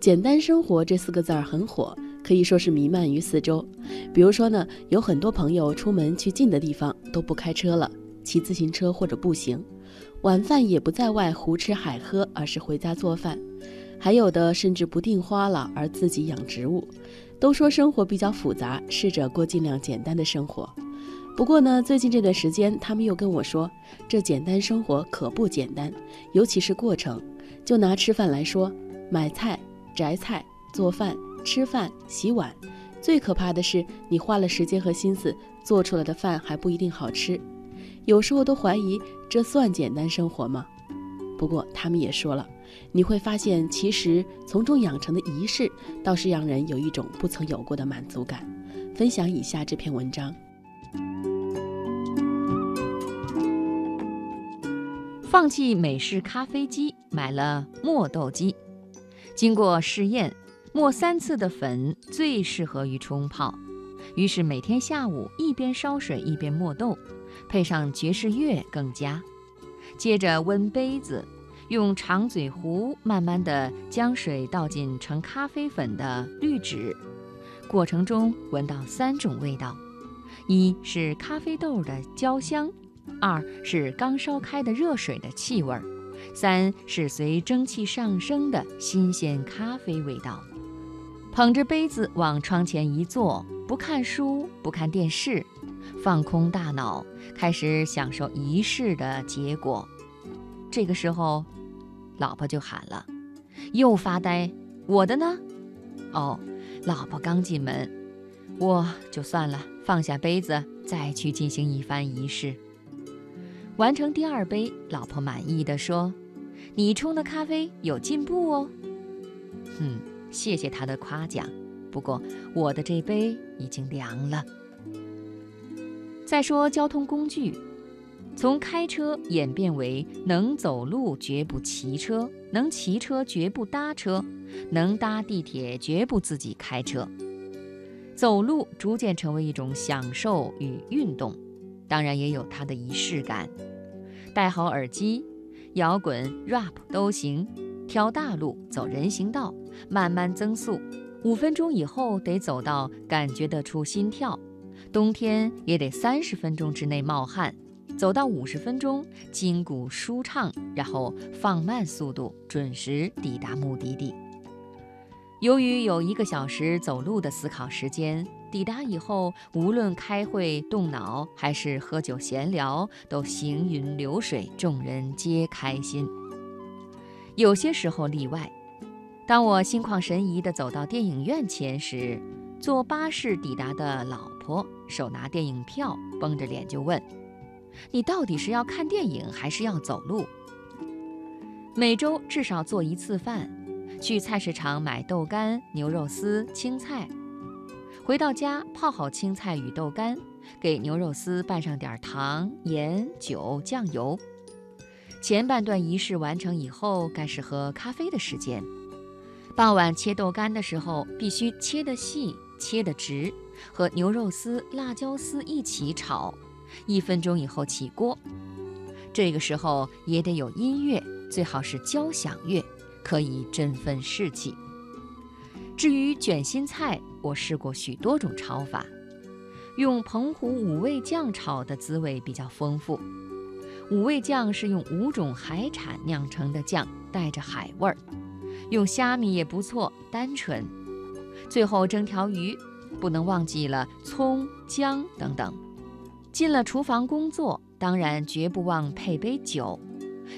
简单生活这四个字儿很火，可以说是弥漫于四周。比如说呢，有很多朋友出门去近的地方都不开车了，骑自行车或者步行；晚饭也不在外胡吃海喝，而是回家做饭。还有的甚至不订花了，而自己养植物。都说生活比较复杂，试着过尽量简单的生活。不过呢，最近这段时间，他们又跟我说，这简单生活可不简单，尤其是过程。就拿吃饭来说，买菜。摘菜、做饭、吃饭、洗碗，最可怕的是你花了时间和心思做出来的饭还不一定好吃，有时候都怀疑这算简单生活吗？不过他们也说了，你会发现其实从中养成的仪式倒是让人有一种不曾有过的满足感。分享以下这篇文章：放弃美式咖啡机，买了磨豆机。经过试验，磨三次的粉最适合于冲泡。于是每天下午一边烧水一边磨豆，配上爵士乐更佳。接着温杯子，用长嘴壶慢慢地将水倒进盛咖啡粉的滤纸。过程中闻到三种味道：一是咖啡豆的焦香，二是刚烧开的热水的气味儿。三是随蒸汽上升的新鲜咖啡味道。捧着杯子往窗前一坐，不看书，不看电视，放空大脑，开始享受仪式的结果。这个时候，老婆就喊了：“又发呆，我的呢？”哦，老婆刚进门，我就算了，放下杯子，再去进行一番仪式。完成第二杯，老婆满意的说：“你冲的咖啡有进步哦。”哼，谢谢他的夸奖。不过我的这杯已经凉了。再说交通工具，从开车演变为能走路绝不骑车，能骑车绝不搭车，能搭地铁绝不自己开车。走路逐渐成为一种享受与运动，当然也有它的仪式感。戴好耳机，摇滚、rap 都行。挑大路，走人行道，慢慢增速。五分钟以后得走到感觉得出心跳。冬天也得三十分钟之内冒汗，走到五十分钟，筋骨舒畅，然后放慢速度，准时抵达目的地。由于有一个小时走路的思考时间，抵达以后，无论开会动脑还是喝酒闲聊，都行云流水，众人皆开心。有些时候例外，当我心旷神怡地走到电影院前时，坐巴士抵达的老婆手拿电影票，绷着脸就问：“你到底是要看电影还是要走路？”每周至少做一次饭。去菜市场买豆干、牛肉丝、青菜，回到家泡好青菜与豆干，给牛肉丝拌上点糖、盐、酒、酱油。前半段仪式完成以后，该是喝咖啡的时间。傍晚切豆干的时候，必须切得细、切得直，和牛肉丝、辣椒丝一起炒。一分钟以后起锅，这个时候也得有音乐，最好是交响乐。可以振奋士气。至于卷心菜，我试过许多种炒法，用澎湖五味酱炒的滋味比较丰富。五味酱是用五种海产酿成的酱，带着海味儿。用虾米也不错，单纯。最后蒸条鱼，不能忘记了葱姜等等。进了厨房工作，当然绝不忘配杯酒。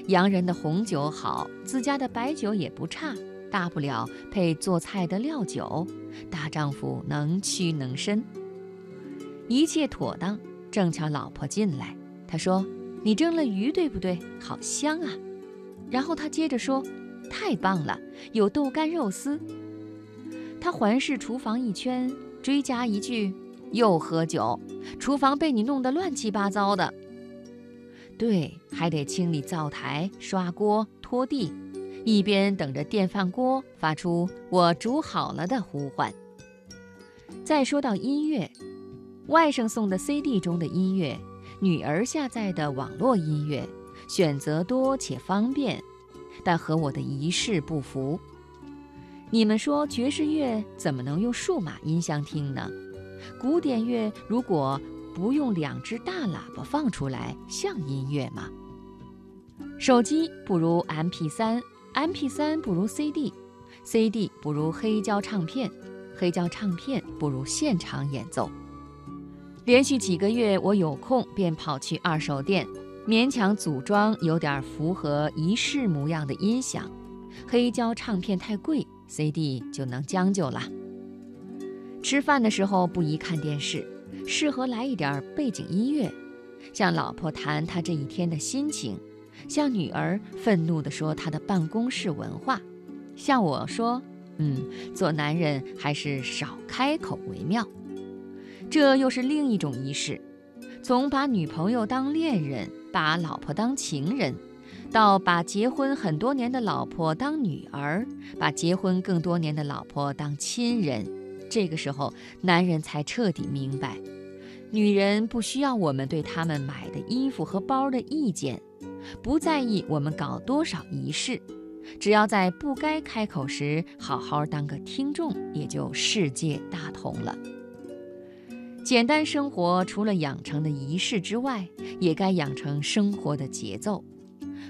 洋人的红酒好，自家的白酒也不差，大不了配做菜的料酒。大丈夫能屈能伸，一切妥当。正巧老婆进来，他说：“你蒸了鱼对不对？好香啊！”然后他接着说：“太棒了，有豆干肉丝。”他环视厨房一圈，追加一句：“又喝酒，厨房被你弄得乱七八糟的。”对，还得清理灶台、刷锅、拖地，一边等着电饭锅发出“我煮好了”的呼唤。再说到音乐，外甥送的 CD 中的音乐，女儿下载的网络音乐，选择多且方便，但和我的仪式不符。你们说爵士乐怎么能用数码音箱听呢？古典乐如果不用两只大喇叭放出来，像音乐吗？手机不如 MP3 MP3 不如 CD，CD 不如黑胶唱片，黑胶唱片不如现场演奏。连续几个月，我有空便跑去二手店，勉强组装有点符合仪式模样的音响。黑胶唱片太贵，CD 就能将就了。吃饭的时候不宜看电视，适合来一点背景音乐，向老婆谈她这一天的心情，向女儿愤怒地说她的办公室文化，向我说：“嗯，做男人还是少开口为妙。”这又是另一种仪式，从把女朋友当恋人，把老婆当情人，到把结婚很多年的老婆当女儿，把结婚更多年的老婆当亲人。这个时候，男人才彻底明白，女人不需要我们对他们买的衣服和包的意见，不在意我们搞多少仪式，只要在不该开口时好好当个听众，也就世界大同了。简单生活除了养成的仪式之外，也该养成生活的节奏。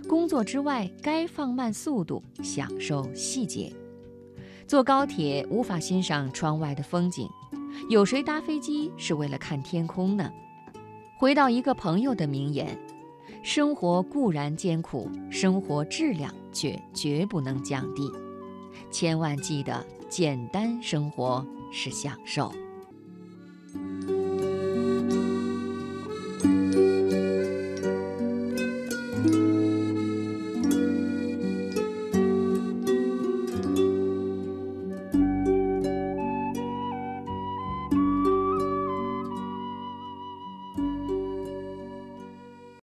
工作之外，该放慢速度，享受细节。坐高铁无法欣赏窗外的风景，有谁搭飞机是为了看天空呢？回到一个朋友的名言：生活固然艰苦，生活质量却绝不能降低。千万记得，简单生活是享受。